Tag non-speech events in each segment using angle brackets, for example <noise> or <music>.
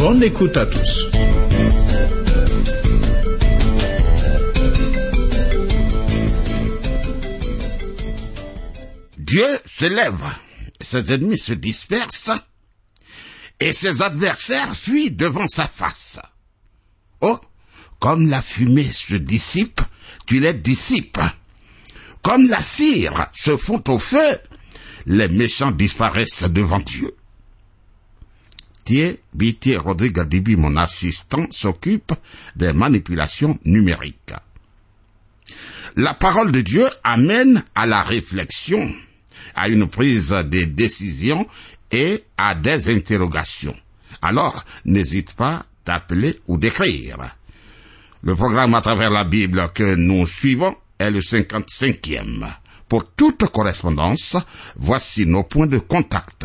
Bonne écoute à tous. Dieu se lève, ses ennemis se dispersent, et ses adversaires fuient devant sa face. Oh, comme la fumée se dissipe, tu les dissipes. Comme la cire se fond au feu, les méchants disparaissent devant Dieu. Thier Bitier Rodrigue mon assistant, s'occupe des manipulations numériques. La parole de Dieu amène à la réflexion, à une prise de décision et à des interrogations. Alors, n'hésite pas d'appeler ou d'écrire. Le programme à travers la Bible que nous suivons est le 55e. Pour toute correspondance, voici nos points de contact.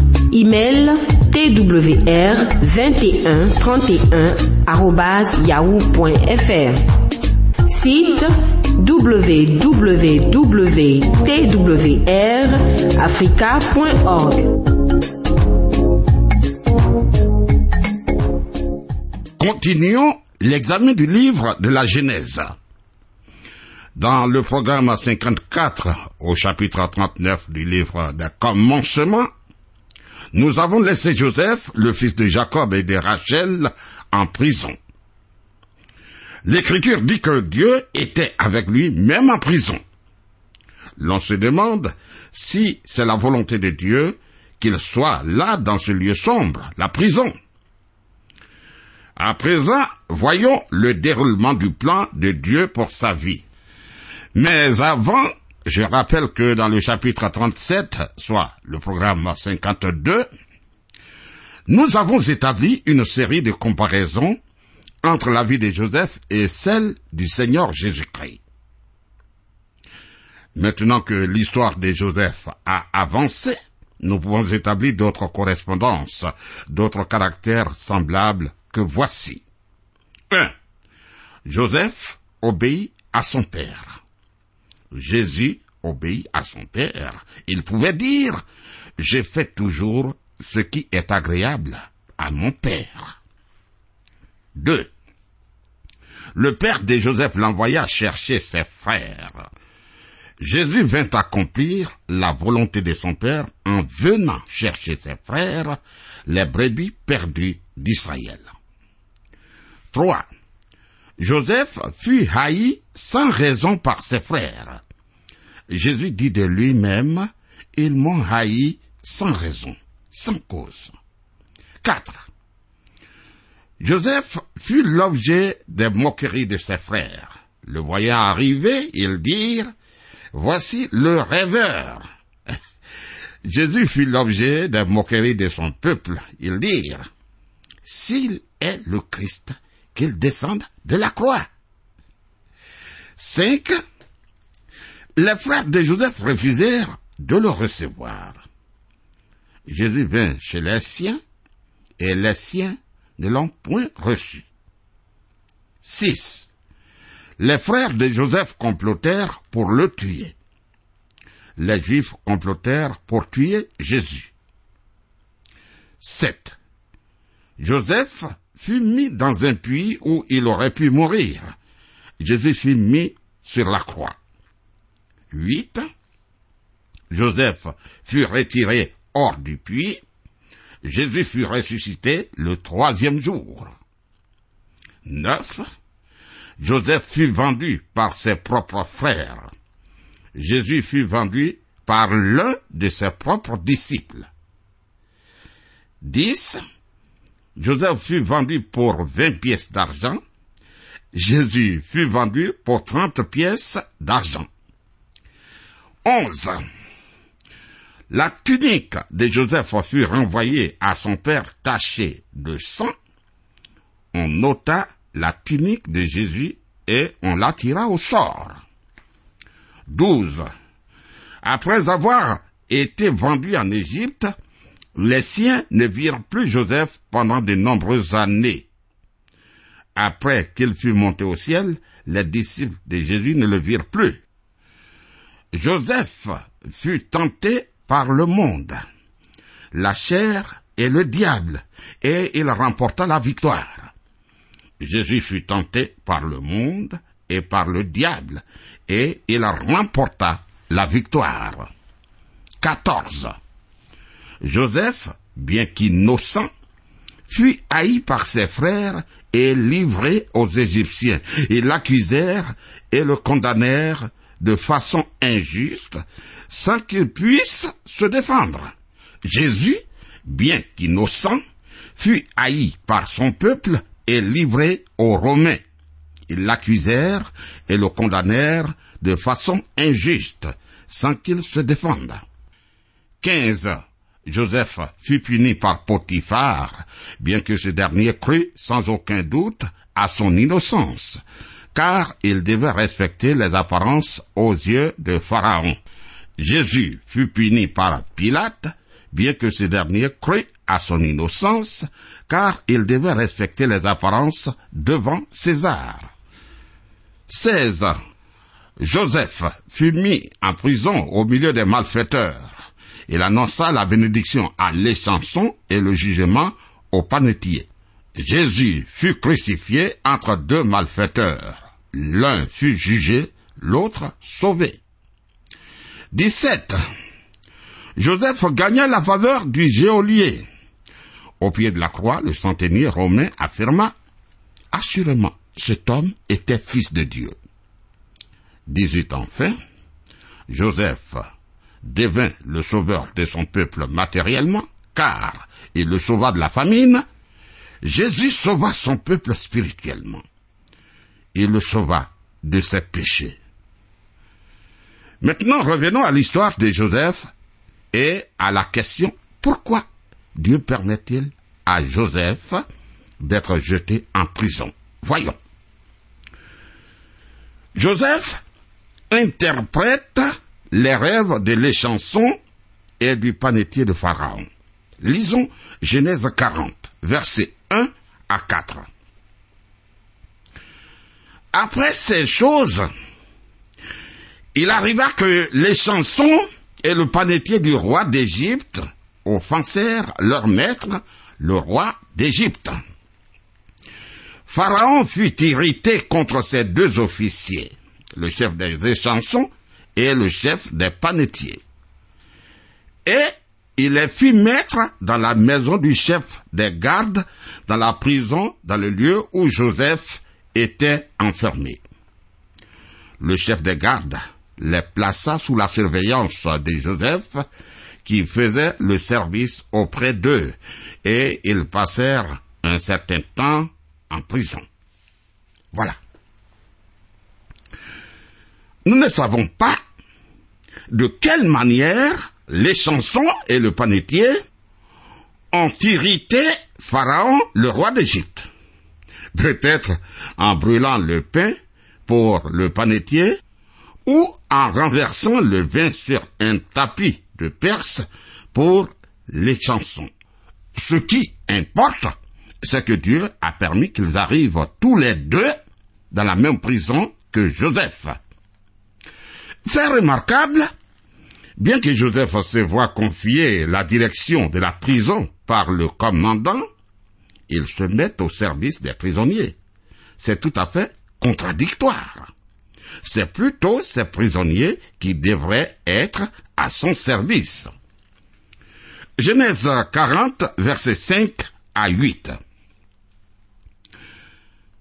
Email twr 21 31 yahoo.fr. Site www.twrafrica.org. Continuons l'examen du livre de la Genèse. Dans le programme 54 au chapitre 39 du livre des commencements, nous avons laissé Joseph, le fils de Jacob et de Rachel, en prison. L'écriture dit que Dieu était avec lui même en prison. L'on se demande si c'est la volonté de Dieu qu'il soit là dans ce lieu sombre, la prison. À présent, voyons le déroulement du plan de Dieu pour sa vie. Mais avant, je rappelle que dans le chapitre 37, soit le programme 52, nous avons établi une série de comparaisons entre la vie de Joseph et celle du Seigneur Jésus-Christ. Maintenant que l'histoire de Joseph a avancé, nous pouvons établir d'autres correspondances, d'autres caractères semblables que voici. 1. Joseph obéit à son père. Jésus obéit à son père. Il pouvait dire, j'ai fait toujours ce qui est agréable à mon père. 2. Le père de Joseph l'envoya chercher ses frères. Jésus vint accomplir la volonté de son père en venant chercher ses frères, les brebis perdues d'Israël. 3. Joseph fut haï sans raison par ses frères. Jésus dit de lui-même, ils m'ont haï sans raison, sans cause. 4. Joseph fut l'objet des moqueries de ses frères. Le voyant arriver, ils dirent, Voici le rêveur. <laughs> Jésus fut l'objet des moqueries de son peuple. Ils dirent, S'il est le Christ, qu'il descende de la croix. 5. Les frères de Joseph refusèrent de le recevoir. Jésus vint chez les siens, et les siens ne l'ont point reçu. 6. Les frères de Joseph complotèrent pour le tuer. Les Juifs complotèrent pour tuer Jésus. 7. Joseph fut mis dans un puits où il aurait pu mourir. Jésus fut mis sur la croix. 8. Joseph fut retiré hors du puits. Jésus fut ressuscité le troisième jour. 9. Joseph fut vendu par ses propres frères. Jésus fut vendu par l'un de ses propres disciples. 10. Joseph fut vendu pour 20 pièces d'argent. Jésus fut vendu pour 30 pièces d'argent. 11. La tunique de Joseph fut renvoyée à son père tachée de sang. On ôta la tunique de Jésus et on la tira au sort. 12. Après avoir été vendu en Égypte, les siens ne virent plus Joseph pendant de nombreuses années. Après qu'il fut monté au ciel, les disciples de Jésus ne le virent plus. Joseph fut tenté par le monde, la chair et le diable, et il remporta la victoire. Jésus fut tenté par le monde et par le diable, et il remporta la victoire. 14. Joseph, bien qu'innocent, fut haï par ses frères et livré aux Égyptiens. Ils l'accusèrent et le condamnèrent de façon injuste sans qu'il puisse se défendre. Jésus, bien qu'innocent, fut haï par son peuple et livré aux Romains. Ils l'accusèrent et le condamnèrent de façon injuste sans qu'il se défende. 15. Joseph fut puni par Potiphar, bien que ce dernier crut sans aucun doute à son innocence, car il devait respecter les apparences aux yeux de Pharaon. Jésus fut puni par Pilate, bien que ce dernier crut à son innocence, car il devait respecter les apparences devant César. 16. Joseph fut mis en prison au milieu des malfaiteurs. Il annonça la bénédiction à l'échanson et le jugement au panetier. Jésus fut crucifié entre deux malfaiteurs. L'un fut jugé, l'autre sauvé. 17. Joseph gagna la faveur du geôlier. Au pied de la croix, le centenier romain affirma, Assurément, cet homme était fils de Dieu. 18 enfin, Joseph devint le sauveur de son peuple matériellement, car il le sauva de la famine. Jésus sauva son peuple spirituellement. Il le sauva de ses péchés. Maintenant, revenons à l'histoire de Joseph et à la question pourquoi Dieu permet-il à Joseph d'être jeté en prison? Voyons. Joseph interprète les rêves de l'échanson et du panetier de Pharaon. Lisons Genèse 40, versets 1 à 4. Après ces choses, il arriva que les chansons et le panetier du roi d'Égypte offensèrent leur maître, le roi d'Égypte. Pharaon fut irrité contre ces deux officiers, le chef des échansons et le chef des panetiers. Et il les fit mettre dans la maison du chef des gardes, dans la prison, dans le lieu où Joseph était enfermé. Le chef des gardes les plaça sous la surveillance de Joseph, qui faisait le service auprès d'eux, et ils passèrent un certain temps en prison. Voilà. Nous ne savons pas de quelle manière les chansons et le panetier ont irrité Pharaon, le roi d'Égypte. Peut-être en brûlant le pain pour le panetier ou en renversant le vin sur un tapis de Perse pour les chansons. Ce qui importe, c'est que Dieu a permis qu'ils arrivent tous les deux dans la même prison que Joseph. Fait remarquable, bien que Joseph se voit confier la direction de la prison par le commandant, il se met au service des prisonniers. C'est tout à fait contradictoire. c'est plutôt ces prisonniers qui devraient être à son service. Genèse 40, versets 5 à 8.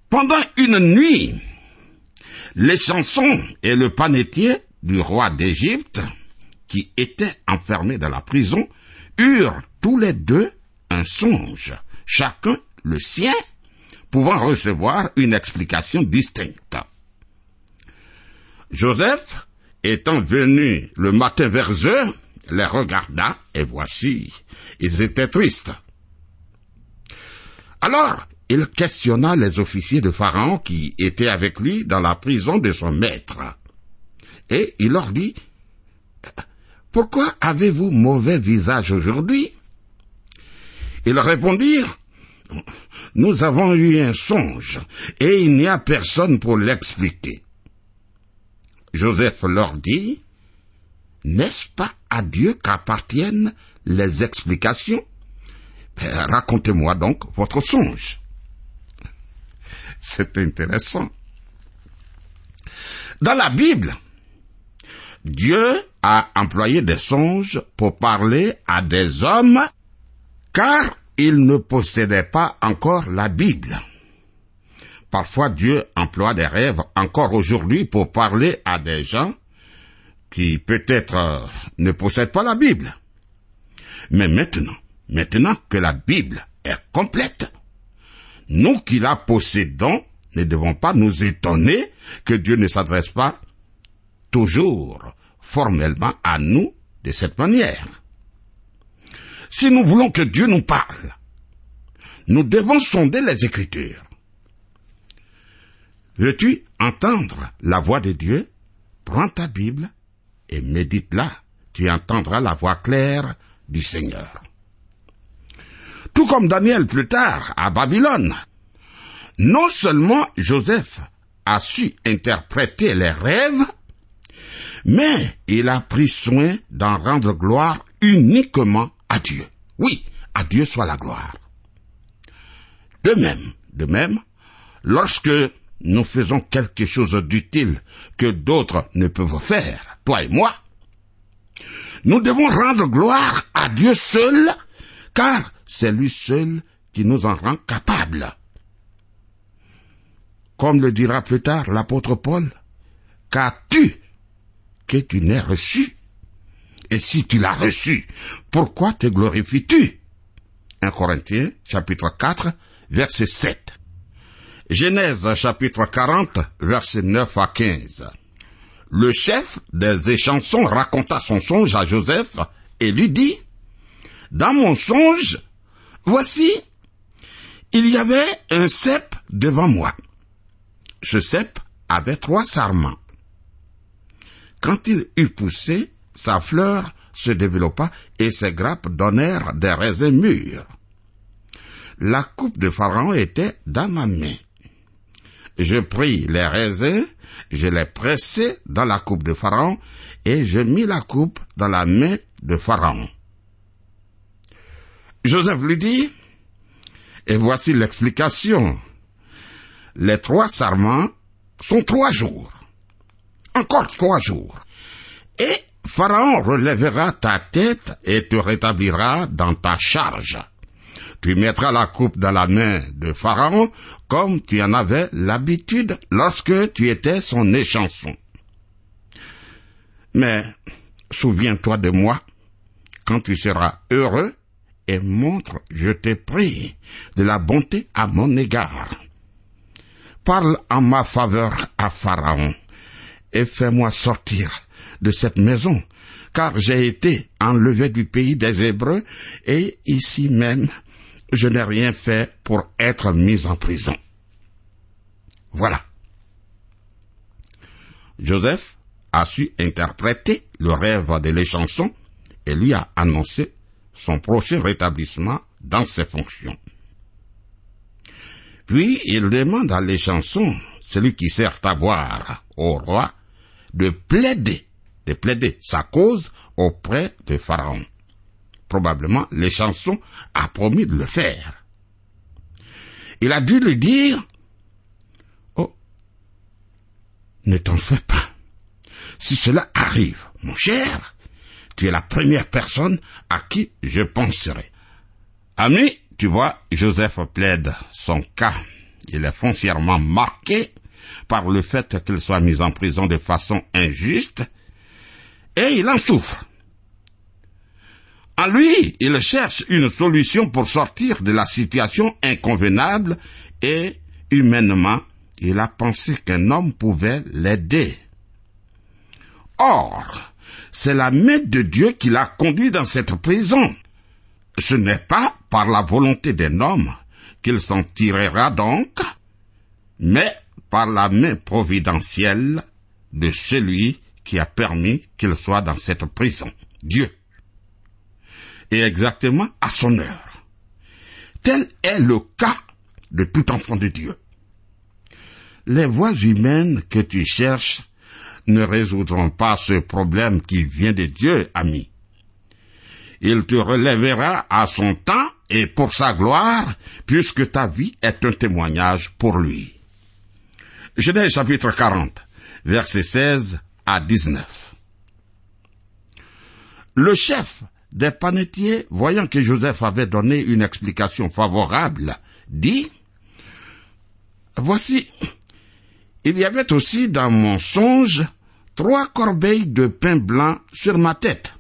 Pendant une nuit, les chansons et le panetier du roi d'Égypte, qui était enfermé dans la prison, eurent tous les deux un songe, chacun le sien, pouvant recevoir une explication distincte. Joseph, étant venu le matin vers eux, les regarda, et voici, ils étaient tristes. Alors, il questionna les officiers de Pharaon qui étaient avec lui dans la prison de son maître. Et il leur dit, Pourquoi avez-vous mauvais visage aujourd'hui? Ils répondirent, Nous avons eu un songe, et il n'y a personne pour l'expliquer. Joseph leur dit, N'est-ce pas à Dieu qu'appartiennent les explications? Ben, Racontez-moi donc votre songe. C'est intéressant. Dans la Bible, Dieu a employé des songes pour parler à des hommes car il ne possédait pas encore la Bible. Parfois Dieu emploie des rêves encore aujourd'hui pour parler à des gens qui peut-être euh, ne possèdent pas la Bible. Mais maintenant, maintenant que la Bible est complète, nous qui la possédons ne devons pas nous étonner que Dieu ne s'adresse pas toujours formellement à nous de cette manière. Si nous voulons que Dieu nous parle, nous devons sonder les Écritures. Veux-tu entendre la voix de Dieu? Prends ta Bible et médite-la. Tu entendras la voix claire du Seigneur tout comme Daniel plus tard à Babylone. Non seulement Joseph a su interpréter les rêves, mais il a pris soin d'en rendre gloire uniquement à Dieu. Oui, à Dieu soit la gloire. De même, de même, lorsque nous faisons quelque chose d'utile que d'autres ne peuvent faire, toi et moi, nous devons rendre gloire à Dieu seul, car c'est lui seul qui nous en rend capables. Comme le dira plus tard l'apôtre Paul, qu'as-tu que tu n'aies reçu Et si tu l'as reçu, pourquoi te glorifies-tu? 1 Corinthiens chapitre 4 verset 7. Genèse chapitre 40 verset 9 à 15. Le chef des échansons raconta son songe à Joseph et lui dit, Dans mon songe, Voici, il y avait un cep devant moi. Ce cep avait trois sarments. Quand il eut poussé, sa fleur se développa et ses grappes donnèrent des raisins mûrs. La coupe de Pharaon était dans ma main. Je pris les raisins, je les pressai dans la coupe de Pharaon et je mis la coupe dans la main de Pharaon. Joseph lui dit, et voici l'explication. Les trois sarments sont trois jours. Encore trois jours. Et Pharaon relèvera ta tête et te rétablira dans ta charge. Tu mettras la coupe dans la main de Pharaon comme tu en avais l'habitude lorsque tu étais son échanson. Mais souviens-toi de moi quand tu seras heureux et montre, je te prie, de la bonté à mon égard. Parle en ma faveur à Pharaon et fais-moi sortir de cette maison, car j'ai été enlevé du pays des Hébreux et ici même je n'ai rien fait pour être mis en prison. Voilà. Joseph a su interpréter le rêve de l'échanson et lui a annoncé son prochain rétablissement dans ses fonctions. Puis il demande à l'échanson, celui qui sert à boire au roi, de plaider, de plaider sa cause auprès de Pharaon. Probablement l'échanson a promis de le faire. Il a dû lui dire, Oh, ne t'en fais pas. Si cela arrive, mon cher, tu es la première personne à qui je penserai. Ami, tu vois, Joseph plaide son cas. Il est foncièrement marqué par le fait qu'il soit mis en prison de façon injuste et il en souffre. En lui, il cherche une solution pour sortir de la situation inconvenable et, humainement, il a pensé qu'un homme pouvait l'aider. Or, c'est la main de Dieu qui l'a conduit dans cette prison. Ce n'est pas par la volonté d'un homme qu'il s'en tirera donc, mais par la main providentielle de celui qui a permis qu'il soit dans cette prison, Dieu. Et exactement à son heure. Tel est le cas de tout enfant de Dieu. Les voies humaines que tu cherches ne résoudront pas ce problème qui vient de Dieu, ami. Il te relèvera à son temps et pour sa gloire, puisque ta vie est un témoignage pour lui. Genèse chapitre 40, versets 16 à 19. Le chef des panetiers, voyant que Joseph avait donné une explication favorable, dit, Voici, il y avait aussi dans mon songe trois corbeilles de pain blanc sur ma tête.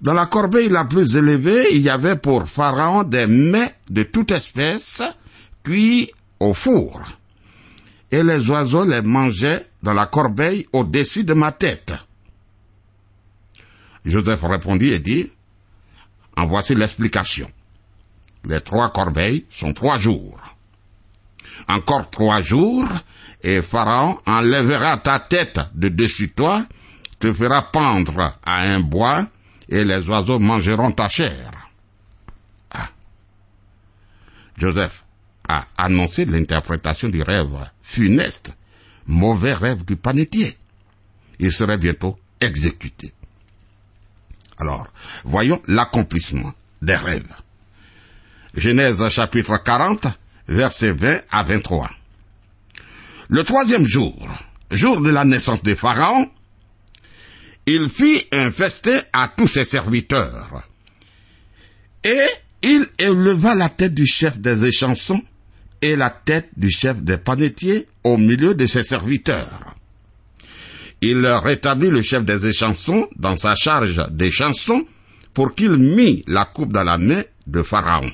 Dans la corbeille la plus élevée, il y avait pour Pharaon des mets de toute espèce cuits au four. Et les oiseaux les mangeaient dans la corbeille au-dessus de ma tête. Joseph répondit et dit, En voici l'explication. Les trois corbeilles sont trois jours. Encore trois jours, et Pharaon enlèvera ta tête de dessus toi, te fera pendre à un bois, et les oiseaux mangeront ta chair. Ah. Joseph a annoncé l'interprétation du rêve funeste, mauvais rêve du panetier. Il serait bientôt exécuté. Alors, voyons l'accomplissement des rêves. Genèse chapitre 40, versets 20 à 23. Le troisième jour, jour de la naissance de Pharaon, il fit un festin à tous ses serviteurs. Et il éleva la tête du chef des échansons et la tête du chef des panetiers au milieu de ses serviteurs. Il rétablit le chef des échansons dans sa charge des chansons pour qu'il mît la coupe dans la main de Pharaon.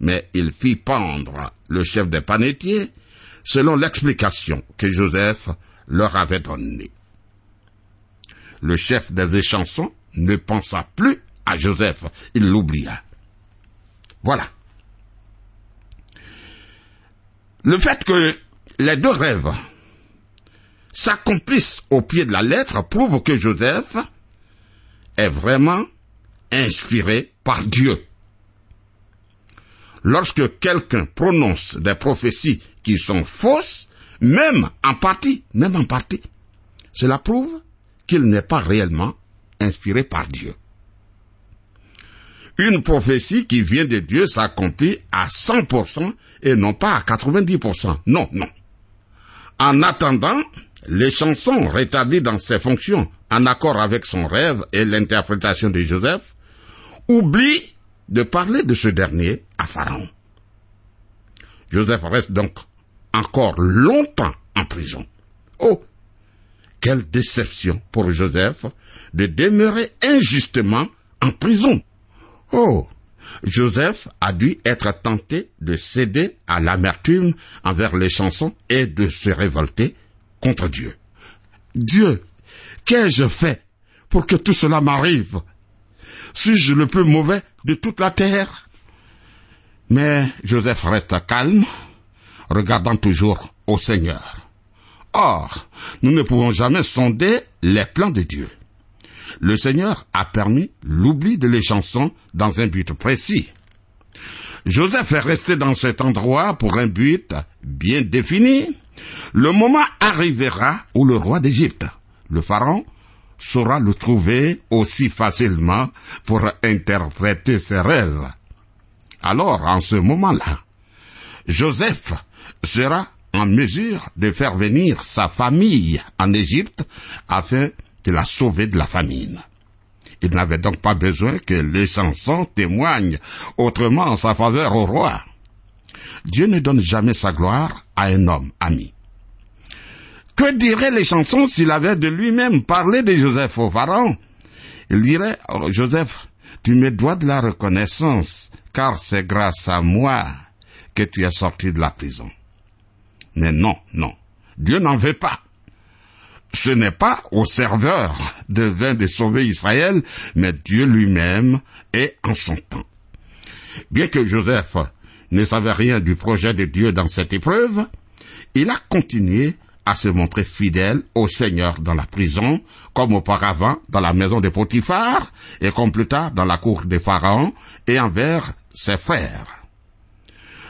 Mais il fit pendre le chef des panetiers selon l'explication que Joseph leur avait donnée. Le chef des échansons ne pensa plus à Joseph, il l'oublia. Voilà. Le fait que les deux rêves s'accomplissent au pied de la lettre prouve que Joseph est vraiment inspiré par Dieu. Lorsque quelqu'un prononce des prophéties qui sont fausses, même en partie, même en partie, cela prouve qu'il n'est pas réellement inspiré par Dieu. Une prophétie qui vient de Dieu s'accomplit à 100% et non pas à 90%. Non, non. En attendant, les chansons rétablies dans ses fonctions en accord avec son rêve et l'interprétation de Joseph oublient de parler de ce dernier à Pharaon. Joseph reste donc encore longtemps en prison. Oh, quelle déception pour Joseph de demeurer injustement en prison. Oh, Joseph a dû être tenté de céder à l'amertume envers les chansons et de se révolter contre Dieu. Dieu, qu'ai-je fait pour que tout cela m'arrive? Suis-je le plus mauvais de toute la terre? Mais Joseph reste calme, regardant toujours au Seigneur. Or, nous ne pouvons jamais sonder les plans de Dieu. Le Seigneur a permis l'oubli de les dans un but précis. Joseph est resté dans cet endroit pour un but bien défini. Le moment arrivera où le roi d'Égypte, le pharaon, saura le trouver aussi facilement pour interpréter ses rêves. Alors, en ce moment-là, Joseph sera en mesure de faire venir sa famille en Égypte afin de la sauver de la famine. Il n'avait donc pas besoin que les chansons témoignent autrement en sa faveur au roi. Dieu ne donne jamais sa gloire à un homme ami. Que diraient les chansons s'il avait de lui-même parlé de Joseph au pharaon? Il dirait, oh, Joseph, tu me dois de la reconnaissance, car c'est grâce à moi que tu es sorti de la prison. Mais non, non, Dieu n'en veut pas. Ce n'est pas au serveur de vin de sauver Israël, mais Dieu lui-même est en son temps. Bien que Joseph ne savait rien du projet de Dieu dans cette épreuve, il a continué à se montrer fidèle au Seigneur dans la prison, comme auparavant dans la maison de Potiphar, et comme plus tard dans la cour des Pharaons, et envers ses frères.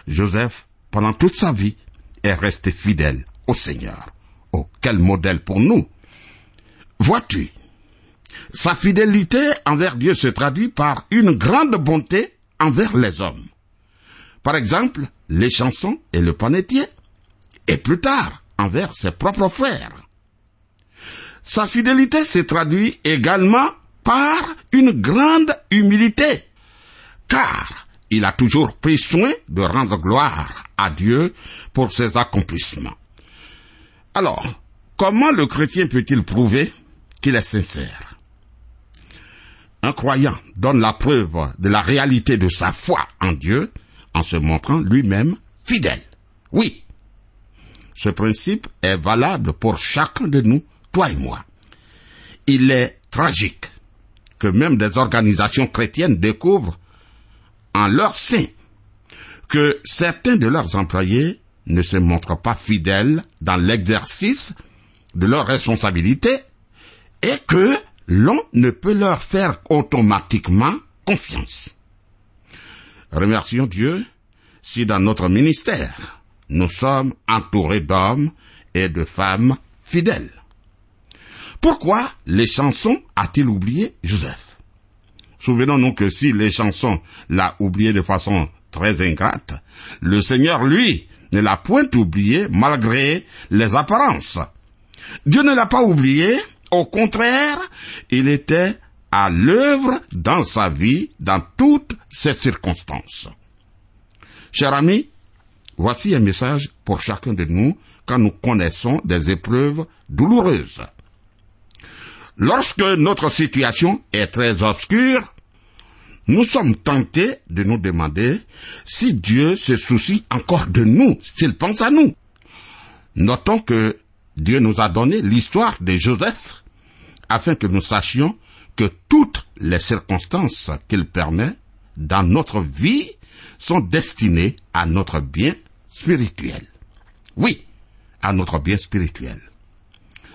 Joseph, pendant toute sa vie, est resté fidèle au Seigneur. Oh, quel modèle pour nous. Vois-tu, sa fidélité envers Dieu se traduit par une grande bonté envers les hommes. Par exemple, les chansons et le panetier, et plus tard, envers ses propres frères. Sa fidélité se traduit également par une grande humilité, car il a toujours pris soin de rendre gloire à Dieu pour ses accomplissements. Alors, comment le chrétien peut-il prouver qu'il est sincère? Un croyant donne la preuve de la réalité de sa foi en Dieu en se montrant lui-même fidèle. Oui, ce principe est valable pour chacun de nous, toi et moi. Il est tragique que même des organisations chrétiennes découvrent en leur sein que certains de leurs employés ne se montrent pas fidèles dans l'exercice de leurs responsabilités et que l'on ne peut leur faire automatiquement confiance. Remercions Dieu si dans notre ministère, nous sommes entourés d'hommes et de femmes fidèles. Pourquoi les chansons a-t-il oublié Joseph? Souvenons-nous que si les chansons l'a oublié de façon très ingrate, le Seigneur, lui, ne l'a point oublié malgré les apparences. Dieu ne l'a pas oublié, au contraire, il était à l'œuvre dans sa vie, dans toutes ces circonstances. Cher ami, voici un message pour chacun de nous quand nous connaissons des épreuves douloureuses. Lorsque notre situation est très obscure, nous sommes tentés de nous demander si Dieu se soucie encore de nous, s'il pense à nous. Notons que Dieu nous a donné l'histoire de Joseph afin que nous sachions que toutes les circonstances qu'il permet dans notre vie sont destinées à notre bien spirituel. Oui, à notre bien spirituel.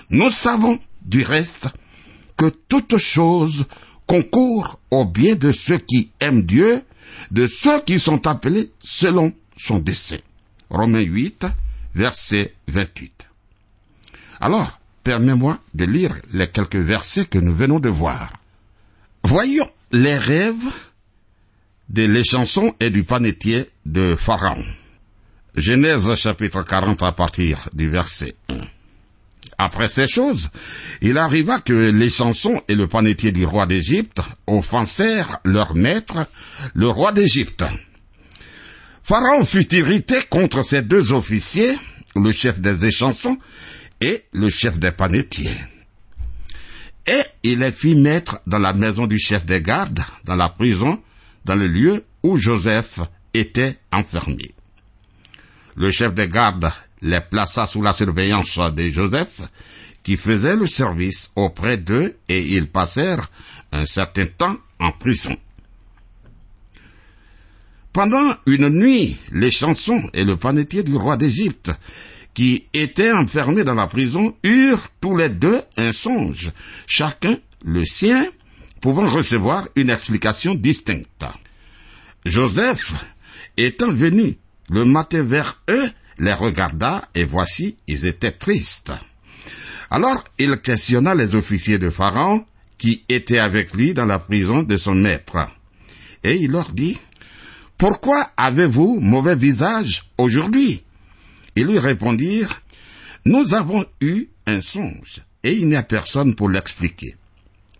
Nous savons du reste que toute chose concourt au bien de ceux qui aiment Dieu, de ceux qui sont appelés selon son dessein. Romains 8, verset 28. Alors, permets-moi de lire les quelques versets que nous venons de voir. Voyons les rêves de les chansons et du panetier de Pharaon. Genèse chapitre 40 à partir du verset 1. Après ces choses, il arriva que les chansons et le panetier du roi d'Égypte offensèrent leur maître, le roi d'Égypte. Pharaon fut irrité contre ces deux officiers, le chef des échansons et le chef des panetiers. Et il les fit mettre dans la maison du chef des gardes, dans la prison, dans le lieu où Joseph était enfermé. Le chef des gardes les plaça sous la surveillance de Joseph, qui faisait le service auprès d'eux, et ils passèrent un certain temps en prison. Pendant une nuit, les chansons et le panetier du roi d'Égypte, qui étaient enfermés dans la prison, eurent tous les deux un songe, chacun le sien, pouvant recevoir une explication distincte. Joseph, étant venu le matin vers eux, les regarda et voici, ils étaient tristes. Alors il questionna les officiers de Pharaon qui étaient avec lui dans la prison de son maître. Et il leur dit, Pourquoi avez-vous mauvais visage aujourd'hui? Ils lui répondirent, Nous avons eu un songe, et il n'y a personne pour l'expliquer.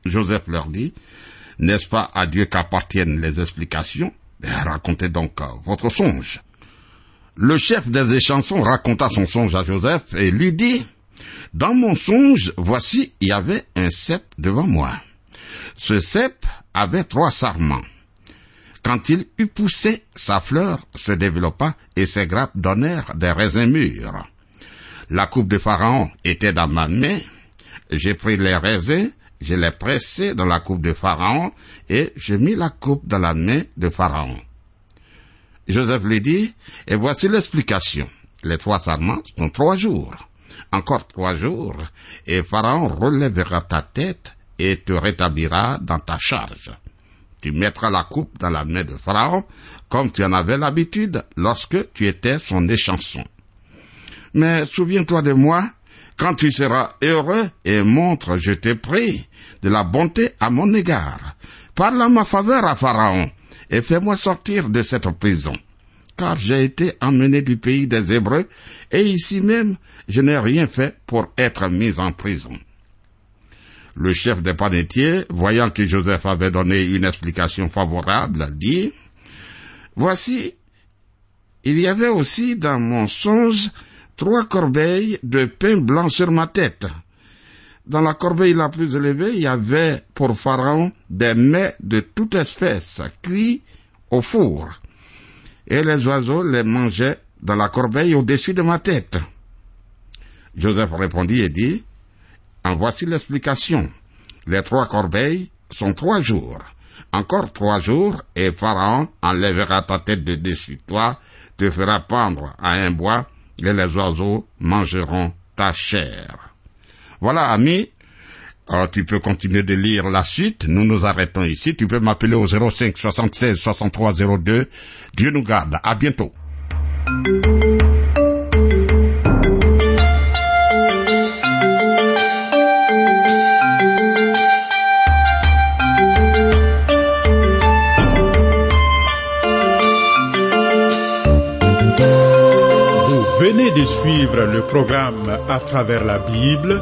Joseph leur dit, N'est-ce pas à Dieu qu'appartiennent les explications? Ben, Racontez donc votre songe. Le chef des échansons raconta son songe à Joseph et lui dit, Dans mon songe, voici, il y avait un cep devant moi. Ce cep avait trois sarments. Quand il eut poussé, sa fleur se développa et ses grappes donnèrent des raisins mûrs. La coupe de Pharaon était dans ma main. J'ai pris les raisins, je les pressés dans la coupe de Pharaon et j'ai mis la coupe dans la main de Pharaon. Joseph lui dit, et voici l'explication. Les trois sarments sont trois jours. Encore trois jours, et Pharaon relèvera ta tête et te rétablira dans ta charge. Tu mettras la coupe dans la main de Pharaon, comme tu en avais l'habitude lorsque tu étais son échanson. Mais souviens-toi de moi, quand tu seras heureux et montre, je te prie, de la bonté à mon égard. Parle à ma faveur à Pharaon, et fais-moi sortir de cette prison. Car j'ai été emmené du pays des Hébreux, et ici même, je n'ai rien fait pour être mis en prison. Le chef des panetiers, voyant que Joseph avait donné une explication favorable, dit, Voici, il y avait aussi dans mon songe trois corbeilles de pain blanc sur ma tête. Dans la corbeille la plus élevée, il y avait pour Pharaon des mets de toute espèce, cuits au four. Et les oiseaux les mangeaient dans la corbeille au-dessus de ma tête. Joseph répondit et dit, en voici l'explication. Les trois corbeilles sont trois jours. Encore trois jours, et Pharaon enlèvera ta tête de dessus toi, te fera pendre à un bois, et les oiseaux mangeront ta chair. Voilà, ami. Ah, tu peux continuer de lire la suite. Nous nous arrêtons ici. Tu peux m'appeler au 05 76 63 02. Dieu nous garde. À bientôt. venez de suivre le programme À travers la Bible,